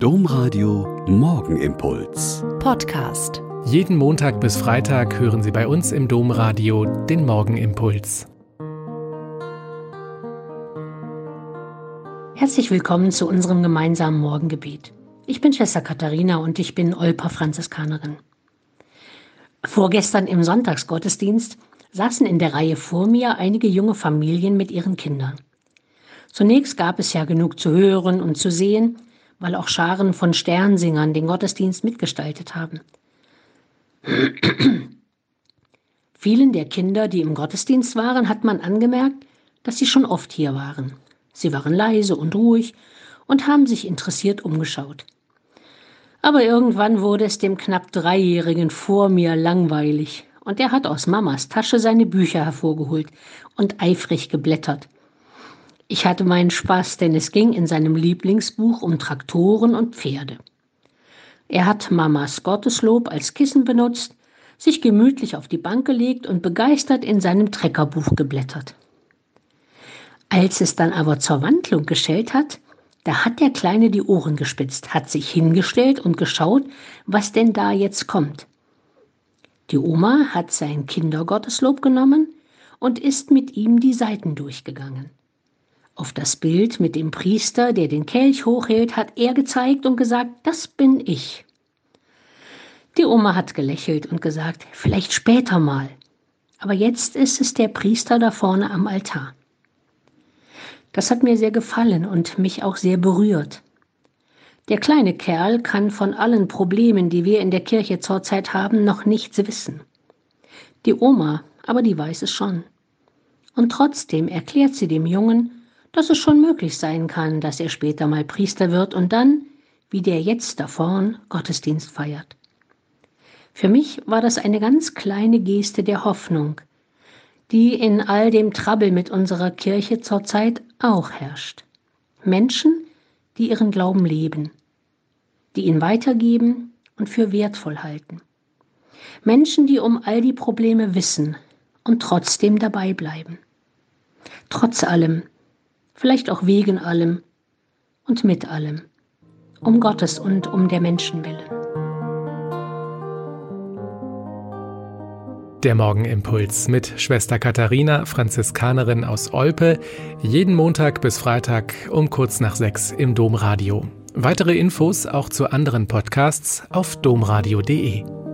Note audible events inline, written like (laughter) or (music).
Domradio Morgenimpuls. Podcast. Jeden Montag bis Freitag hören Sie bei uns im Domradio den Morgenimpuls. Herzlich willkommen zu unserem gemeinsamen Morgengebet. Ich bin Schwester Katharina und ich bin Olpa Franziskanerin. Vorgestern im Sonntagsgottesdienst saßen in der Reihe vor mir einige junge Familien mit ihren Kindern. Zunächst gab es ja genug zu hören und zu sehen, weil auch Scharen von Sternsingern den Gottesdienst mitgestaltet haben. (clears throat) Vielen der Kinder, die im Gottesdienst waren, hat man angemerkt, dass sie schon oft hier waren. Sie waren leise und ruhig und haben sich interessiert umgeschaut. Aber irgendwann wurde es dem knapp Dreijährigen vor mir langweilig, und er hat aus Mamas Tasche seine Bücher hervorgeholt und eifrig geblättert. Ich hatte meinen Spaß, denn es ging in seinem Lieblingsbuch um Traktoren und Pferde. Er hat Mamas Gotteslob als Kissen benutzt, sich gemütlich auf die Bank gelegt und begeistert in seinem Treckerbuch geblättert. Als es dann aber zur Wandlung geschellt hat, da hat der Kleine die Ohren gespitzt, hat sich hingestellt und geschaut, was denn da jetzt kommt. Die Oma hat sein Kindergotteslob genommen und ist mit ihm die Seiten durchgegangen. Auf das Bild mit dem Priester, der den Kelch hochhält, hat er gezeigt und gesagt, das bin ich. Die Oma hat gelächelt und gesagt, vielleicht später mal. Aber jetzt ist es der Priester da vorne am Altar. Das hat mir sehr gefallen und mich auch sehr berührt. Der kleine Kerl kann von allen Problemen, die wir in der Kirche zurzeit haben, noch nichts wissen. Die Oma, aber die weiß es schon. Und trotzdem erklärt sie dem Jungen, dass es schon möglich sein kann, dass er später mal Priester wird und dann, wie der jetzt da vorn, Gottesdienst feiert. Für mich war das eine ganz kleine Geste der Hoffnung, die in all dem Trabbel mit unserer Kirche zurzeit auch herrscht. Menschen, die ihren Glauben leben, die ihn weitergeben und für wertvoll halten. Menschen, die um all die Probleme wissen und trotzdem dabei bleiben. Trotz allem, vielleicht auch wegen allem und mit allem, um Gottes und um der Menschen willen. Der Morgenimpuls mit Schwester Katharina, Franziskanerin aus Olpe, jeden Montag bis Freitag um kurz nach sechs im Domradio. Weitere Infos auch zu anderen Podcasts auf domradio.de.